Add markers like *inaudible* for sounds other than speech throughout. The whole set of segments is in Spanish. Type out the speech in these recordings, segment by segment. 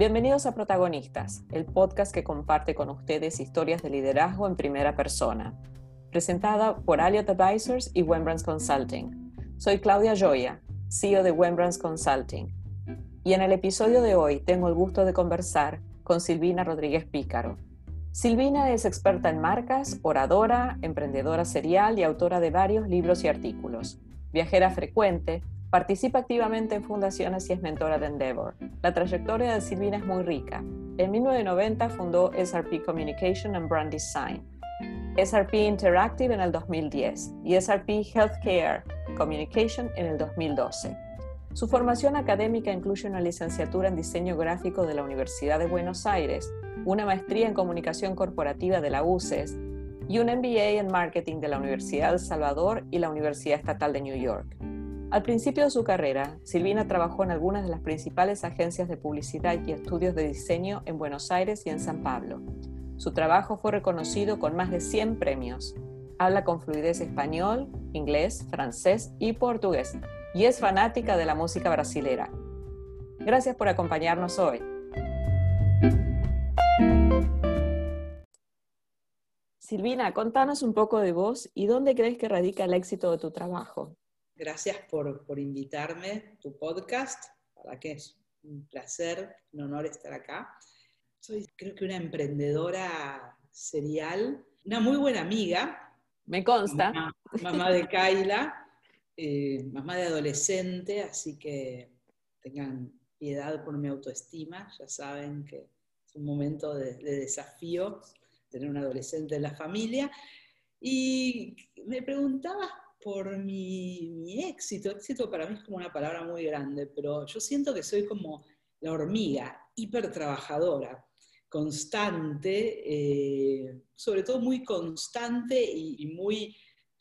Bienvenidos a Protagonistas, el podcast que comparte con ustedes historias de liderazgo en primera persona. Presentada por Alliot Advisors y Wembrands Consulting. Soy Claudia Joya, CEO de Wembrands Consulting. Y en el episodio de hoy tengo el gusto de conversar con Silvina Rodríguez Pícaro. Silvina es experta en marcas, oradora, emprendedora serial y autora de varios libros y artículos. Viajera frecuente, Participa activamente en fundaciones y es mentora de Endeavor. La trayectoria de Silvina es muy rica. En 1990 fundó SRP Communication and Brand Design, SRP Interactive en el 2010 y SRP Healthcare Communication en el 2012. Su formación académica incluye una licenciatura en diseño gráfico de la Universidad de Buenos Aires, una maestría en comunicación corporativa de la UCES y un MBA en marketing de la Universidad de El Salvador y la Universidad Estatal de New York. Al principio de su carrera, Silvina trabajó en algunas de las principales agencias de publicidad y estudios de diseño en Buenos Aires y en San Pablo. Su trabajo fue reconocido con más de 100 premios. Habla con fluidez español, inglés, francés y portugués y es fanática de la música brasilera. Gracias por acompañarnos hoy. Silvina, contanos un poco de vos y dónde crees que radica el éxito de tu trabajo. Gracias por, invitarme a tu podcast, para que es un placer, un honor estar acá. Soy creo que una emprendedora serial, una muy buena amiga. Me consta. Mamá, de Kaila, eh, mamá de adolescente, así que tengan piedad por mi autoestima, ya saben que es un momento de, de desafío tener un adolescente en la familia. Y me preguntaba por mi, éxito. Éxito para mí es como una palabra muy grande, pero yo siento que soy como la hormiga, hiper trabajadora, constante, eh, sobre todo muy constante y, muy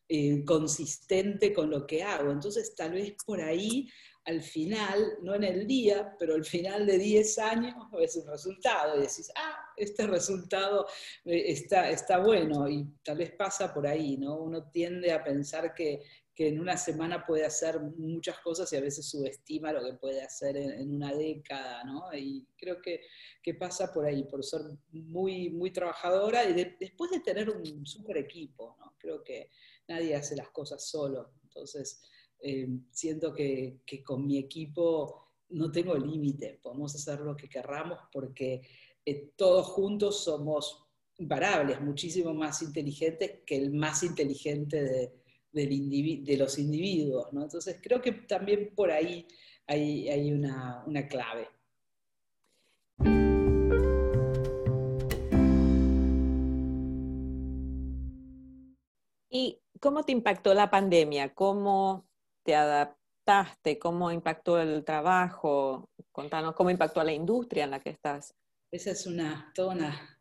eh, consistente con lo que hago. Entonces tal vez por ahí al final, no en el día, pero al final de 10 años ves un resultado y decís, ah, este resultado eh, está, está bueno y tal vez pasa por ahí, ¿no? Uno tiende a pensar que, que en una semana puede hacer muchas cosas y a veces subestima lo que puede hacer en, una década, ¿no? Y creo que, que, pasa por ahí, por ser muy, muy trabajadora y después de tener un super equipo, ¿no? Creo que nadie hace las cosas solo, entonces eh, siento que, con mi equipo no tengo límite, podemos hacer lo que querramos porque todos juntos somos imparables, muchísimo más inteligentes que el más inteligente de, los individuos. Entonces creo que también por ahí hay, una, una clave. ¿Y cómo te impactó la pandemia? ¿Cómo te adaptaste? ¿Cómo impactó el trabajo? Contanos cómo impactó a la industria en la que estás. Esa es una, toda una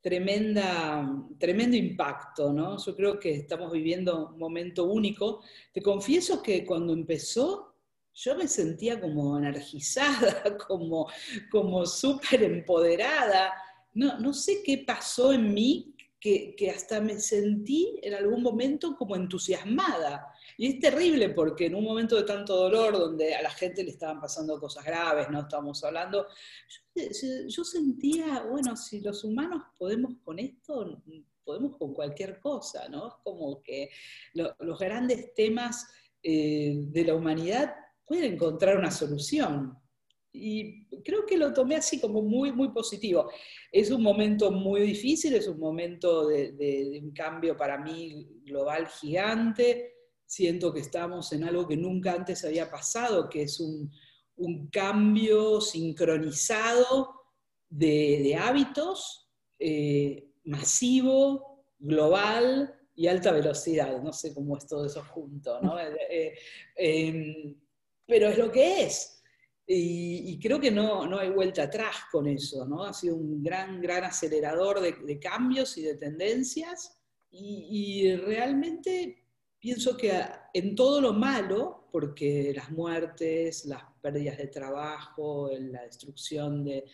tremenda, tremendo impacto, ¿no? Yo creo que estamos viviendo un momento único. Te confieso que cuando empezó, yo me sentía como energizada, *laughs* como, como súper empoderada. No, no sé qué pasó en mí que, que, hasta me sentí en algún momento como entusiasmada. Y es terrible porque en un momento de tanto dolor, donde a la gente le estaban pasando cosas graves, no estamos hablando, yo, sentía, bueno, si los humanos podemos con esto, podemos con cualquier cosa, ¿no? Es como que los grandes temas eh, de la humanidad pueden encontrar una solución. Y creo que lo tomé así como muy, muy positivo. Es un momento muy difícil, es un momento de, de un cambio para mí global gigante siento que estamos en algo que nunca antes había pasado, que es un, cambio sincronizado de, hábitos, eh, masivo, global y alta velocidad. No sé cómo es todo eso junto, ¿no? *laughs* Eh, eh, em, pero es lo que es. Y, creo que no, no, hay vuelta atrás con eso, ¿no? Ha sido un gran, gran acelerador de, cambios y de tendencias. Y, y realmente pienso que en todo lo malo, porque las muertes, las pérdidas de trabajo, la destrucción de,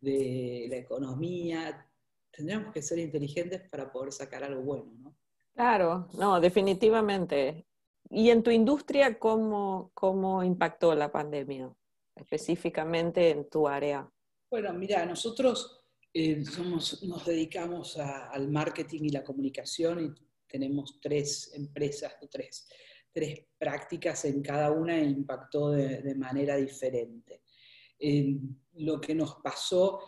la economía, tendríamos que ser inteligentes para poder sacar algo bueno, ¿no? Claro, no, definitivamente. ¿Y en tu industria cómo, cómo impactó la pandemia, específicamente en tu área? Bueno, mira, nosotros eh, somos, nos dedicamos al marketing y la comunicación y tenemos tres empresas, tres, tres prácticas en cada una e impactó de, manera diferente. lo que nos pasó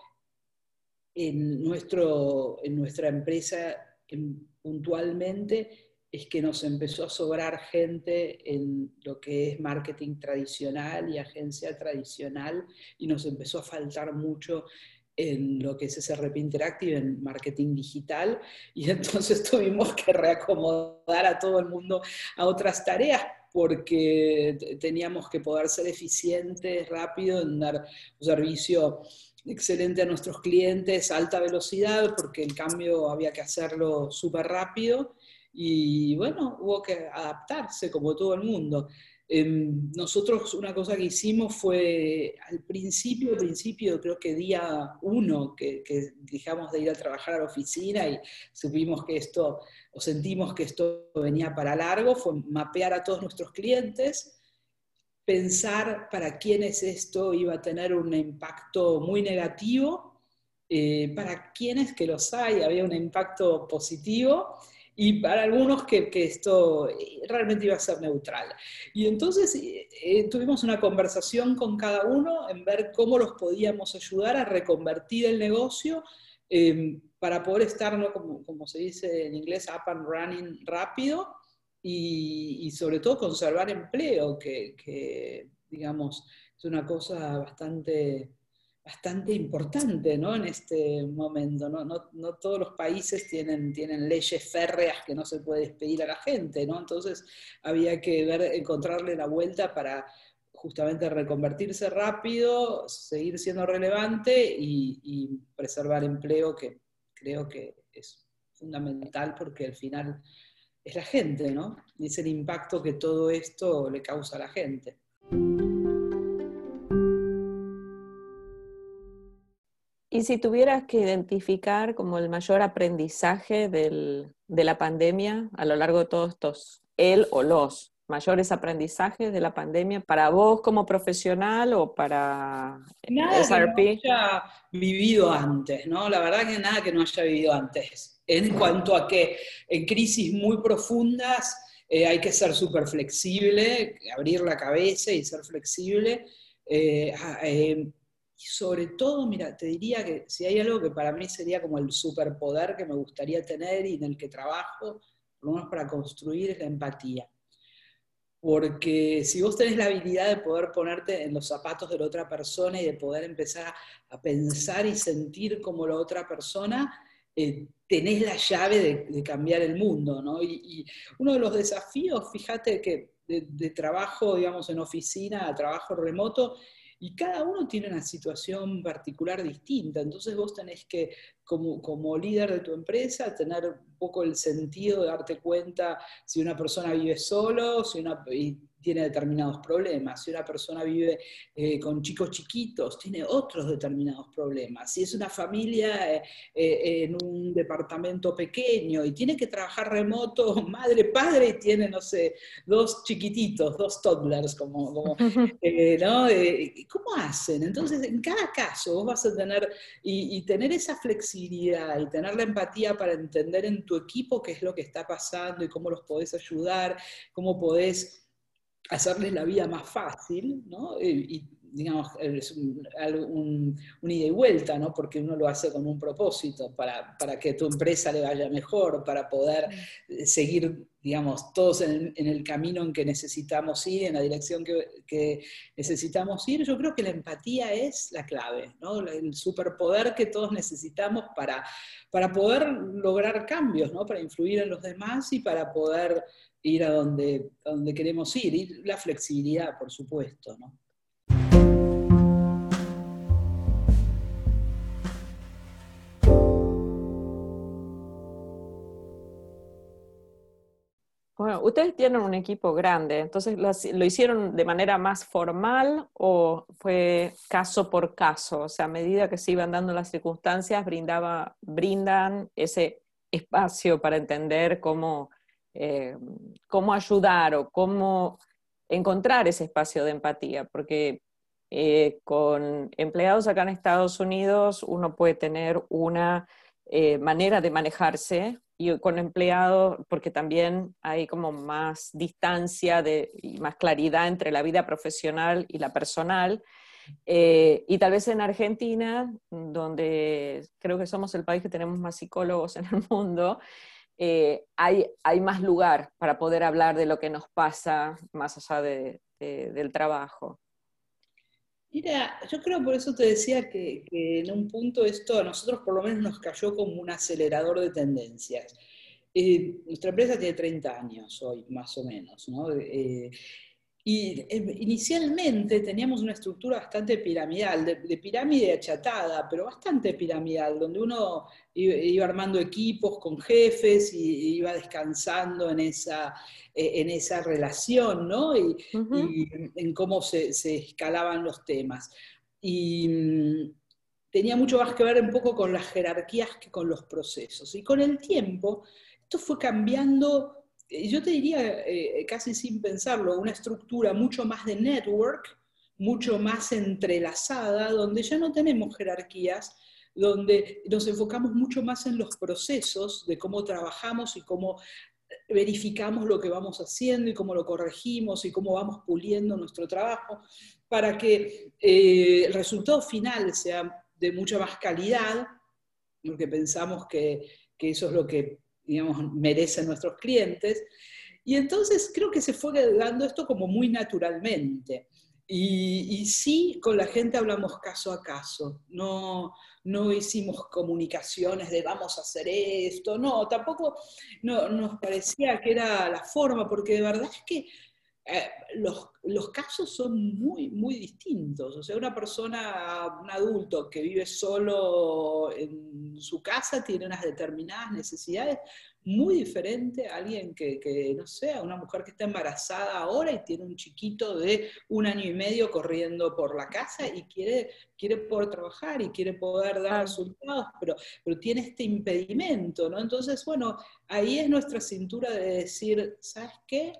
en, nuestro, en nuestra empresa puntualmente es que nos empezó a sobrar gente en lo que es marketing tradicional y agencia tradicional y nos empezó a faltar mucho en lo que es SRP Interactive, en marketing digital, y *laughs* entonces tuvimos que reacomodar a todo el mundo a otras tareas porque teníamos que poder ser eficientes, rápido, en dar un servicio excelente a nuestros clientes, alta velocidad, porque el cambio había que hacerlo súper rápido y bueno, hubo que adaptarse como todo el mundo. Em, nosotros una cosa que hicimos fue al principio, principio creo que día uno que, dejamos de ir a trabajar a la oficina y supimos que esto, o sentimos que esto venía para largo, fue mapear a todos nuestros clientes, pensar para quiénes esto iba a tener un impacto muy negativo, eh, para quienes que los hay había un impacto positivo y para algunos que, que, esto realmente iba a ser neutral. Y entonces eh, tuvimos una conversación con cada uno en ver cómo los podíamos ayudar a reconvertir el negocio em, para poder estar, ¿no? como, como, se dice en inglés, up and running rápido y, y sobre todo conservar empleo, que, que digamos es una cosa bastante bastante importante ¿no? en este momento. ¿no? No, no, todos los países tienen, tienen leyes férreas que no se puede despedir a la gente, ¿no? entonces había que ver, encontrarle la vuelta para justamente reconvertirse rápido, seguir siendo relevante y, y preservar empleo, que creo que es fundamental porque al final es la gente, ¿no? Es el impacto que todo esto le causa a la gente. Y si tuvieras que identificar como el mayor aprendizaje de la pandemia a lo largo de todos estos, él o los mayores aprendizajes de la pandemia para vos como profesional o para nada SRP? Que no haya vivido antes, ¿no? La verdad que nada que no haya vivido antes. En cuanto a que en crisis muy profundas eh, hay que ser súper flexible, abrir la cabeza y ser flexible. Eh, ah, eh, sobre todo, mira, te diría que si hay algo que para mí sería como el superpoder que me gustaría tener y en el que trabajo, por lo menos para construir, es la empatía. Porque si vos tenés la habilidad de poder ponerte en los zapatos de la otra persona y de poder empezar a pensar y sentir como la otra persona, eh, tenés la llave de, cambiar el mundo, ¿no? Y, uno de los desafíos, fíjate que de, de, trabajo, digamos, en oficina a trabajo remoto, y cada uno tiene una situación particular distinta, entonces vos tenés que, como, como líder de tu empresa, tener un poco el sentido de darte cuenta si una persona vive solo, si una, tiene determinados problemas. Si una persona vive eh, con chicos chiquitos, tiene otros determinados problemas. Si es una familia eh, eh, en un departamento pequeño y tiene que trabajar remoto, *laughs* madre, padre, y tiene, no sé, dos chiquititos, dos toddlers, como, como *laughs* ¿no? ¿Cómo hacen? Entonces, en cada caso vos vas a tener, y, y tener esa flexibilidad y tener la empatía para entender en tu equipo qué es lo que está pasando y cómo los podés ayudar, cómo podés hacerles la vida más fácil, ¿no? Y, digamos, es un, ida y vuelta, ¿no? Porque uno lo hace con un propósito, para, para, que tu empresa le vaya mejor, para poder eh, seguir, digamos, todos en, el camino en que necesitamos ir, en la dirección que, que, necesitamos ir. Yo creo que la empatía es la clave, ¿no? El superpoder que todos necesitamos para, para poder lograr cambios, ¿no? Para influir en los demás y para poder ir a donde, donde queremos ir, y la flexibilidad, por supuesto, ¿no? Bueno, ustedes tienen un equipo grande, entonces lo, hicieron de manera más formal o fue caso por caso? O sea, a medida que se iban dando las circunstancias, brindaba, brindan ese espacio para entender cómo eh, cómo ayudar o cómo encontrar ese espacio de empatía, porque Eh, con empleados acá en Estados Unidos uno puede tener una eh, manera de manejarse y con empleados, porque también hay como más distancia de, y más claridad entre la vida profesional y la personal. Eh, y tal vez en Argentina, donde creo que somos el país que tenemos más psicólogos en el mundo, hay, hay, más lugar para poder hablar de lo que nos pasa más allá de, del trabajo. Mira, yo creo por eso te decía que, en un punto esto a nosotros por lo menos nos cayó como un acelerador de tendencias. Eh, nuestra empresa tiene 30 años hoy, más o menos, ¿no? Eh, y eh, inicialmente teníamos una estructura bastante piramidal, de, pirámide achatada, pero bastante piramidal, donde uno iba, armando equipos con jefes y, iba descansando en esa, e, en esa relación, ¿no? Y, en cómo se, escalaban los temas. Y mm, tenía mucho más que ver un poco con las jerarquías que con los procesos. Y con el tiempo, esto fue cambiando yo te diría, eh, casi sin pensarlo, una estructura mucho más de network, mucho más entrelazada, donde ya no tenemos jerarquías, donde nos enfocamos mucho más en los procesos de cómo trabajamos y cómo verificamos lo que vamos haciendo y cómo lo corregimos y cómo vamos puliendo nuestro trabajo para que eh, el resultado final sea de mucha más calidad, porque pensamos que eso es lo que digamos, merecen nuestros clientes. Y entonces creo que se fue dando esto como muy naturalmente. Y, sí, con la gente hablamos caso a caso, no, no hicimos comunicaciones de vamos a hacer esto, no, tampoco no, nos parecía que era la forma, porque de verdad es que eh, los, los, casos son muy, muy distintos. O sea, una persona, un adulto que vive solo en su casa tiene unas determinadas necesidades muy diferentes a alguien que, que, no sé, una mujer que está embarazada ahora y tiene un chiquito de un año y medio corriendo por la casa y quiere, quiere poder trabajar y quiere poder dar resultados, pero, pero tiene este impedimento, ¿no? Entonces, bueno, ahí es nuestra cintura de decir, ¿sabes qué?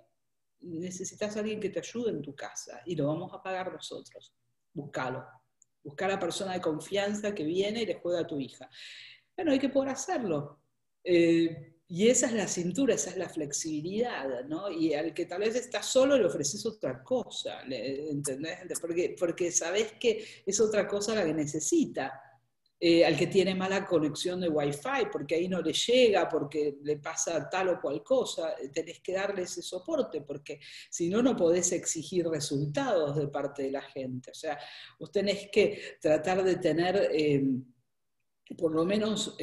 Necesitas a alguien que te ayude en tu casa y lo vamos a pagar nosotros. Búscalo. Buscar a la persona de confianza que viene y le juega a tu hija. Bueno, hay que poder hacerlo. Eh, y esa es la cintura, esa es la flexibilidad, ¿no? Y al que tal vez está solo le ofreces otra cosa, ¿entendés? Porque, porque sabes que es otra cosa la que necesita. Eh, al que tiene mala conexión de Wi-Fi, porque ahí no le llega, porque le pasa tal o cual cosa, eh, tenés que darle ese soporte, porque si no, no podés exigir resultados de parte de la gente. O sea, vos tenés que tratar de tener... Eh, por lo menos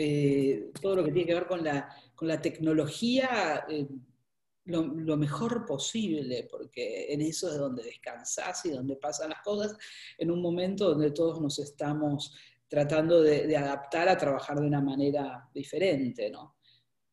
todo lo que tiene que ver con la, con la tecnología lo, mejor posible, porque en eso es donde descansás y donde pasan las cosas, en un momento donde todos nos estamos tratando de, adaptar a trabajar de una manera diferente, ¿no?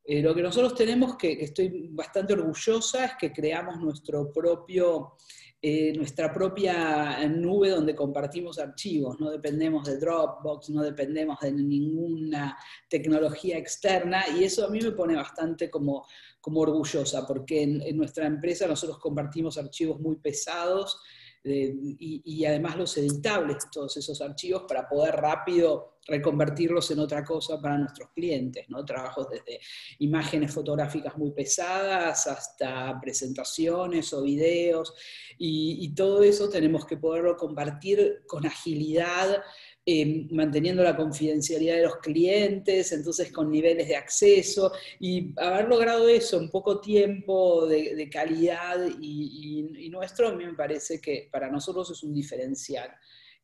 Eh, lo que nosotros tenemos, que, estoy bastante orgullosa, es que creamos nuestro propio, eh, nuestra propia nube donde compartimos archivos, no dependemos de Dropbox, no dependemos de ninguna tecnología externa, y eso a mí me pone bastante como, como orgullosa, porque en nuestra empresa nosotros compartimos archivos muy pesados, y, además los editables, todos esos archivos, para poder rápido reconvertirlos en otra cosa para nuestros clientes, ¿no? Trabajos desde imágenes fotográficas muy pesadas hasta presentaciones o videos, y, y todo eso tenemos que poderlo compartir con agilidad eh, manteniendo la confidencialidad de los clientes, entonces con niveles de acceso, y haber logrado eso en poco tiempo de, calidad y, nuestro, a mí me parece que para nosotros es un diferencial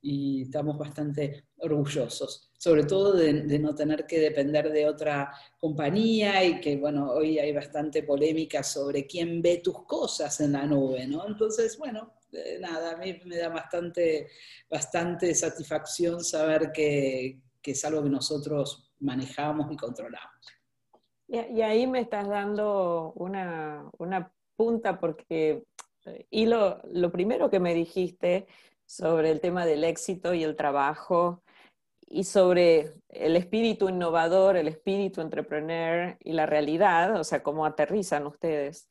y estamos bastante orgullosos, sobre todo de, no tener que depender de otra compañía y que, bueno, hoy hay bastante polémica sobre quién ve tus cosas en la nube, ¿no? Entonces, bueno, eh, nada, a mí me da bastante, bastante satisfacción saber que, es algo que nosotros manejamos y controlamos. Y, ahí me estás dando una, punta porque, eh, y lo, primero que me dijiste sobre el tema del éxito y el trabajo y sobre el espíritu innovador, el espíritu entrepreneur y la realidad, o sea, cómo aterrizan ustedes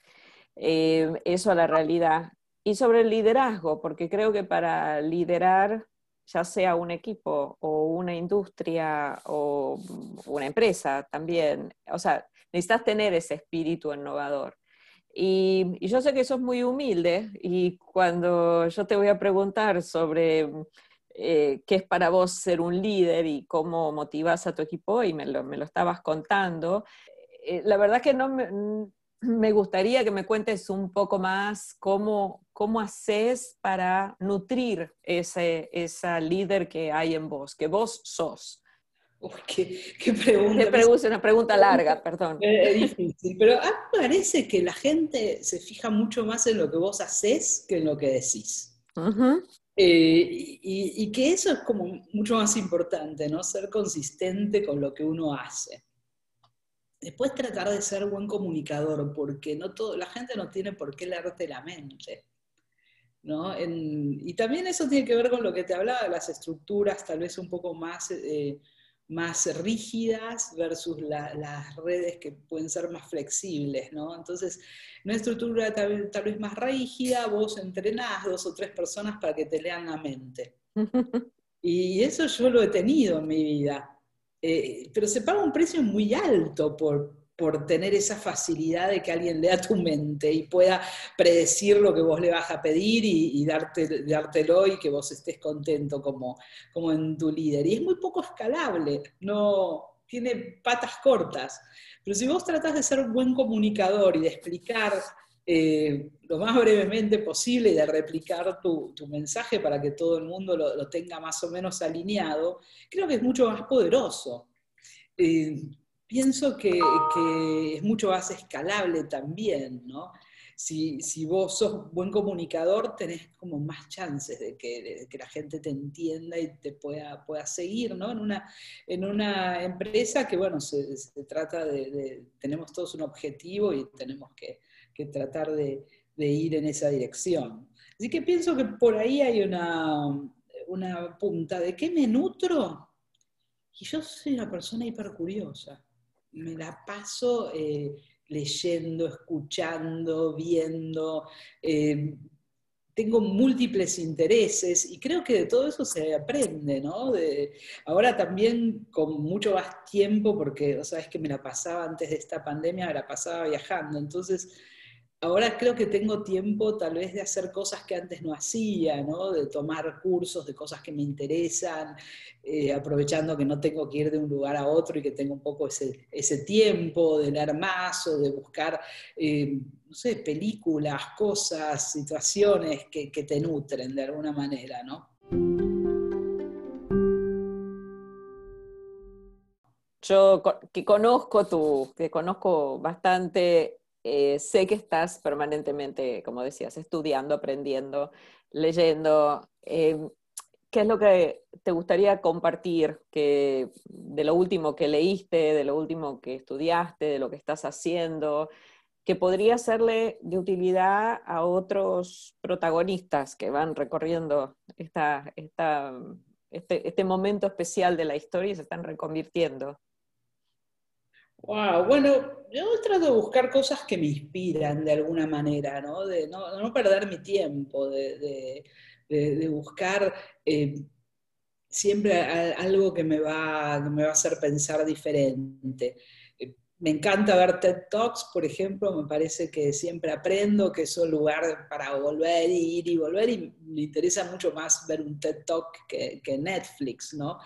eh, eso a la realidad y sobre el liderazgo, porque creo que para liderar, ya sea un equipo o una industria o una empresa también, o sea, necesitas tener ese espíritu innovador. Y, yo sé que eso es muy humilde y cuando yo te voy a preguntar sobre eh, qué es para vos ser un líder y cómo motivas a tu equipo y me lo, me lo estabas contando, eh, la verdad que no me, me gustaría que me cuentes un poco más cómo, cómo haces para nutrir ese, esa líder que hay en vos, que vos sos. Qué, pregunta. Te una pregunta larga, perdón. Es difícil, pero a mí me parece que la gente se fija mucho más en lo que vos haces que en lo que decís. Eh, y, y, que eso es como mucho más importante, ¿no? Ser consistente con lo que uno hace. Después tratar de ser buen comunicador, porque no todo, la gente no tiene por qué leerte la mente. ¿no? y también eso tiene que ver con lo que te hablaba de las estructuras tal vez un poco más, eh, más rígidas versus las redes que pueden ser más flexibles. ¿no? Entonces, una estructura tal, tal, vez más rígida, vos entrenás dos o tres personas para que te lean la mente. *laughs* y eso yo lo he tenido en mi vida. Eh, pero se paga un precio muy alto por, por tener esa facilidad de que alguien lea tu mente y pueda predecir lo que vos le vas a pedir y, darte, dártelo y que vos estés contento como, como en tu líder. Y es muy poco escalable, no tiene patas cortas. Pero si vos tratás de ser un buen comunicador y de explicar eh, lo más brevemente posible y de replicar tu, mensaje para que todo el mundo lo, tenga más o menos alineado, creo que es mucho más poderoso. Eh, pienso que, es mucho más escalable también, ¿no? Si, vos sos buen comunicador, tenés como más chances de que, la gente te entienda y te pueda, pueda seguir, ¿no? En una, en una empresa que, bueno, se, trata de, tenemos todos un objetivo y tenemos que, que tratar de, ir en esa dirección. Así que pienso que por ahí hay una, una punta. ¿De qué me nutro? Y yo soy una persona hipercuriosa. Me la paso eh, leyendo, escuchando, viendo. Eh, tengo múltiples intereses y creo que de todo eso se aprende, ¿no? ahora también con mucho más tiempo, porque, sabes que me la pasaba antes de esta pandemia, me la pasaba viajando, entonces ahora creo que tengo tiempo tal vez de hacer cosas que antes no hacía, ¿no? de tomar cursos de cosas que me interesan, eh, aprovechando que no tengo que ir de un lugar a otro y que tengo un poco ese, tiempo de leer más o de buscar, eh, no sé, películas, cosas, situaciones que, que te nutren de alguna manera, ¿no? Yo que conozco tu, que conozco bastante eh, sé que estás permanentemente, como decías, estudiando, aprendiendo, leyendo. Em, ¿Qué es lo que te gustaría compartir que, de lo último que leíste, de lo último que estudiaste, de lo que estás haciendo, que podría serle de utilidad a otros protagonistas que van recorriendo esta, este, este momento especial de la historia y se están reconvirtiendo? Wow, bueno, yo trato de buscar cosas que me inspiran de alguna manera, ¿no? De no, perder mi tiempo, de, buscar eh, siempre algo que me, va, me va a hacer pensar diferente. Eh, me encanta ver TED Talks, por ejemplo, me parece que siempre aprendo, que es un lugar para volver y ir y volver, y me interesa mucho más ver un TED Talk que, que Netflix, ¿no?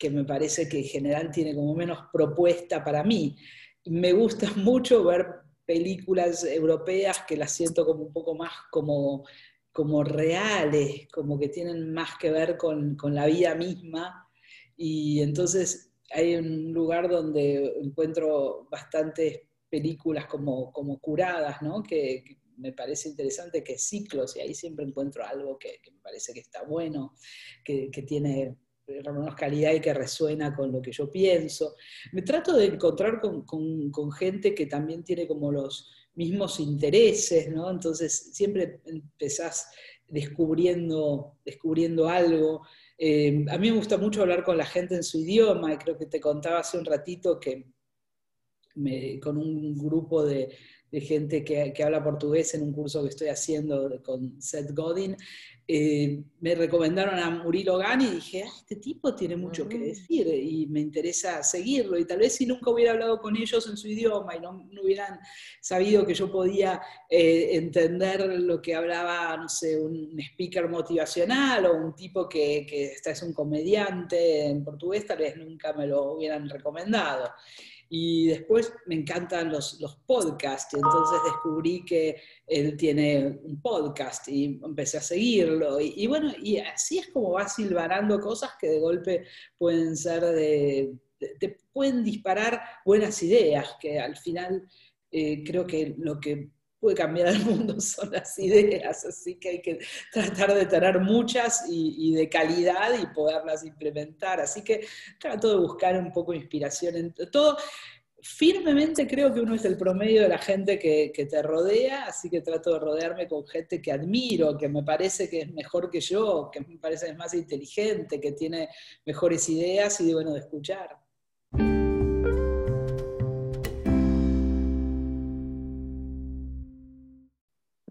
Que me parece que en general tiene como menos propuesta para mí. Me gusta *laughs* mucho ver películas europeas que las siento como un poco más como, como reales, como que tienen más que ver con, con la vida misma. Y entonces hay un lugar donde encuentro bastantes películas como, como curadas, ¿no? que, me parece interesante, que ciclos, y ahí siempre encuentro algo que, que me parece que está bueno, que, que tiene menos calidad y que resuena con lo que yo pienso. Me trato de encontrar con, gente que también tiene como los mismos intereses, ¿no? Entonces siempre empezás descubriendo, descubriendo algo. Eh, a mí me gusta mucho hablar con la gente en su idioma y creo que te contaba hace un ratito que con un grupo de, de gente que, que, habla portugués en un curso que estoy haciendo con Seth Godin, eh, me recomendaron a Murilo Gani y dije, ah, este tipo tiene mucho que decir y me interesa seguirlo. Y tal vez si nunca hubiera hablado con ellos en su idioma y no, hubieran sabido que yo podía eh, entender lo que hablaba, no sé, un speaker motivacional o un tipo que, que es un comediante en portugués, tal vez nunca me lo hubieran recomendado. Y después me encantan los, los podcasts, y entonces descubrí que él tiene un podcast y empecé a seguirlo. Y, bueno, y así es como va silvanando cosas que de golpe pueden ser de, te pueden disparar buenas ideas, que al final eh, creo que lo que puede cambiar el mundo *laughs* son las ideas, así que hay que tratar de tener muchas y, de calidad y poderlas implementar. Así que trato de buscar un poco de inspiración en todo. Firmemente creo que uno es el promedio de la gente que, que, te rodea, así que trato de rodearme con gente que admiro, que me parece que es mejor que yo, que me parece que es más inteligente, que tiene mejores ideas y de bueno de escuchar.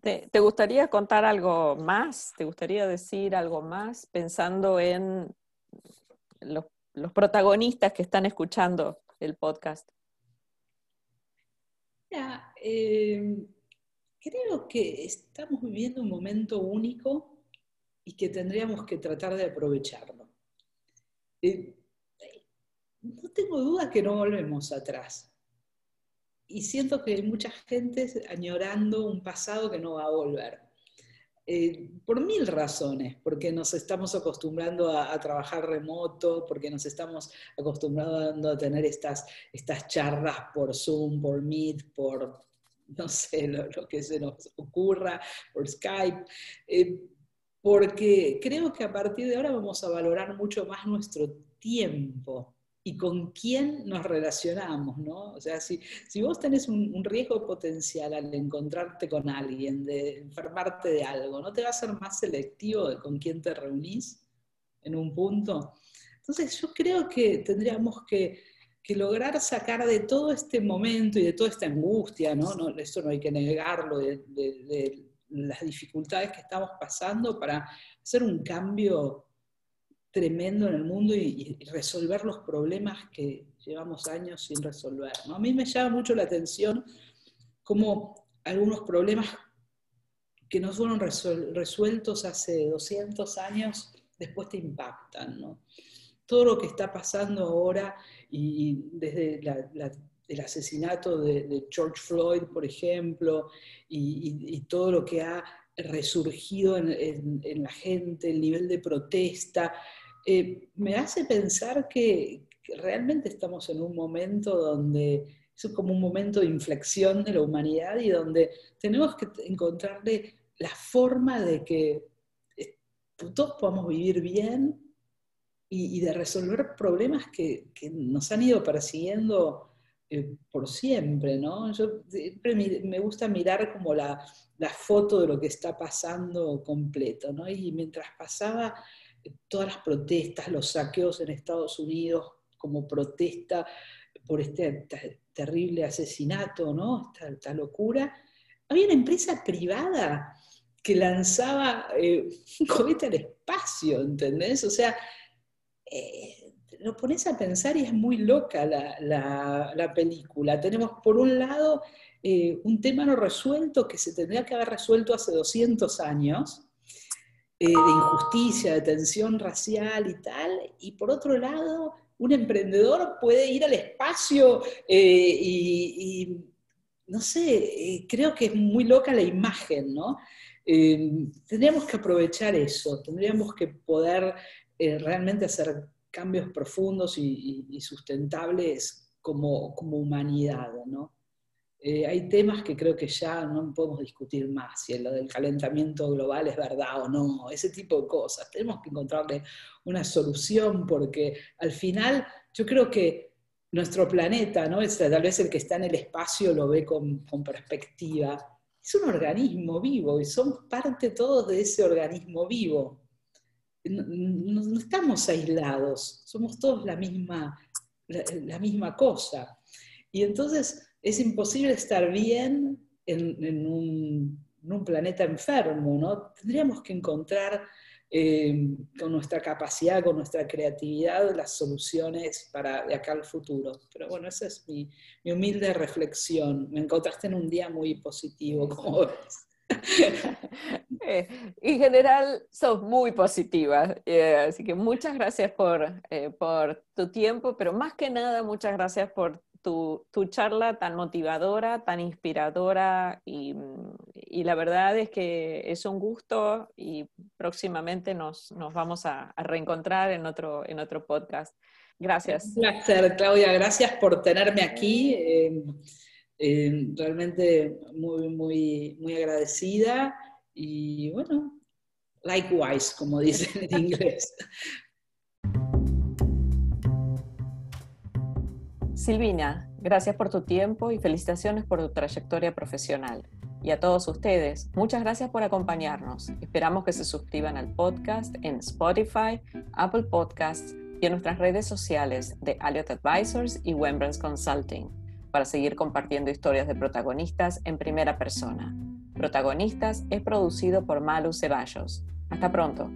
¿Te, gustaría contar algo más? ¿Te gustaría decir algo más pensando en los, protagonistas que están escuchando el podcast? Eh, creo que estamos viviendo un momento único y que tendríamos que tratar de aprovecharlo. Eh, no tengo duda que no volvemos atrás y siento que hay mucha gente añorando un pasado que no va a volver. Eh, por mil razones, porque nos estamos acostumbrando a, trabajar remoto, porque nos estamos acostumbrando a tener estas, estas charlas por Zoom, por Meet, por no sé, *laughs* lo, que se nos ocurra, por Skype. Eh, porque creo que a partir de ahora vamos a valorar mucho más nuestro tiempo y con quién nos relacionamos, ¿no? O sea, si, si vos tenés un, riesgo potencial al encontrarte con alguien, de enfermarte de algo, ¿no te va a ser más selectivo de con quién te reunís en un punto? Entonces yo creo que tendríamos que, que lograr sacar de todo este momento y de toda esta angustia, ¿no? no esto no hay que negarlo, de, de las dificultades que estamos pasando para hacer un cambio tremendo en el mundo y, resolver los problemas que llevamos años sin resolver. A mí me llama mucho la atención cómo algunos problemas que no fueron resueltos hace 200 años después te impactan. Todo lo que está pasando ahora y desde el asesinato de, George Floyd, por ejemplo, y, todo lo que ha resurgido en, la gente, el nivel de protesta, eh, me hace pensar que, realmente estamos en un momento donde es como un momento de inflexión de la humanidad y donde tenemos que encontrarle la forma de que eh, todos podamos vivir bien y, de resolver problemas que, nos han ido persiguiendo eh, por siempre, ¿no? Yo siempre me gusta mirar como la, la, foto de lo que está pasando completo, ¿no? Y mientras pasaba todas las protestas, los saqueos en Estados Unidos como protesta por este terrible asesinato, ¿no? Esta, locura. Había una empresa privada que lanzaba eh, *laughs* un cohete al espacio, ¿entendés? O sea, eh, lo pones a pensar y es muy loca la, película. Tenemos por un lado eh, un tema no resuelto que se tendría que haber resuelto hace 200 años, eh, de injusticia, de tensión racial y tal, y por otro lado, un emprendedor puede ir al espacio eh, y, no sé, creo que es muy loca la imagen, ¿no? tendríamos que aprovechar eso, tendríamos que poder realmente hacer cambios profundos y, y sustentables como, como humanidad, ¿no? Eh, hay temas que creo que ya no podemos discutir más, si lo del calentamiento global es verdad o no, ese tipo de cosas. Tenemos que encontrarle una solución porque al final yo creo que nuestro planeta, ¿no? es, tal vez el que está en el espacio lo ve con, perspectiva, es un organismo vivo y somos parte todos de ese organismo vivo. No, estamos aislados, somos todos la misma, la misma cosa. Y entonces es imposible estar bien en, un, planeta enfermo, ¿no? Tendríamos que encontrar eh, con nuestra capacidad, con nuestra creatividad, las soluciones para acá al futuro. Pero bueno, esa es mi, humilde reflexión. Me encontraste en un día muy positivo, como ves. Eh, en general, sos muy positiva, eh, así que muchas gracias por, por tu tiempo, pero más que nada, muchas gracias por tu, charla tan motivadora, tan inspiradora y, la verdad es que es un gusto y próximamente nos, vamos a, reencontrar en otro, en otro podcast. Gracias. Un placer, Claudia. Gracias por tenerme aquí. Eh, realmente muy, muy, muy agradecida y bueno, likewise, como dicen en inglés. *laughs* Silvina, gracias por tu tiempo y felicitaciones por tu trayectoria profesional. Y a todos ustedes, muchas gracias por acompañarnos. Esperamos que se suscriban al podcast en Spotify, Apple Podcasts y en nuestras redes sociales de Alliot Advisors y Wembrands Consulting para seguir compartiendo historias de protagonistas en primera persona. Protagonistas es producido por Malu Ceballos. Hasta pronto.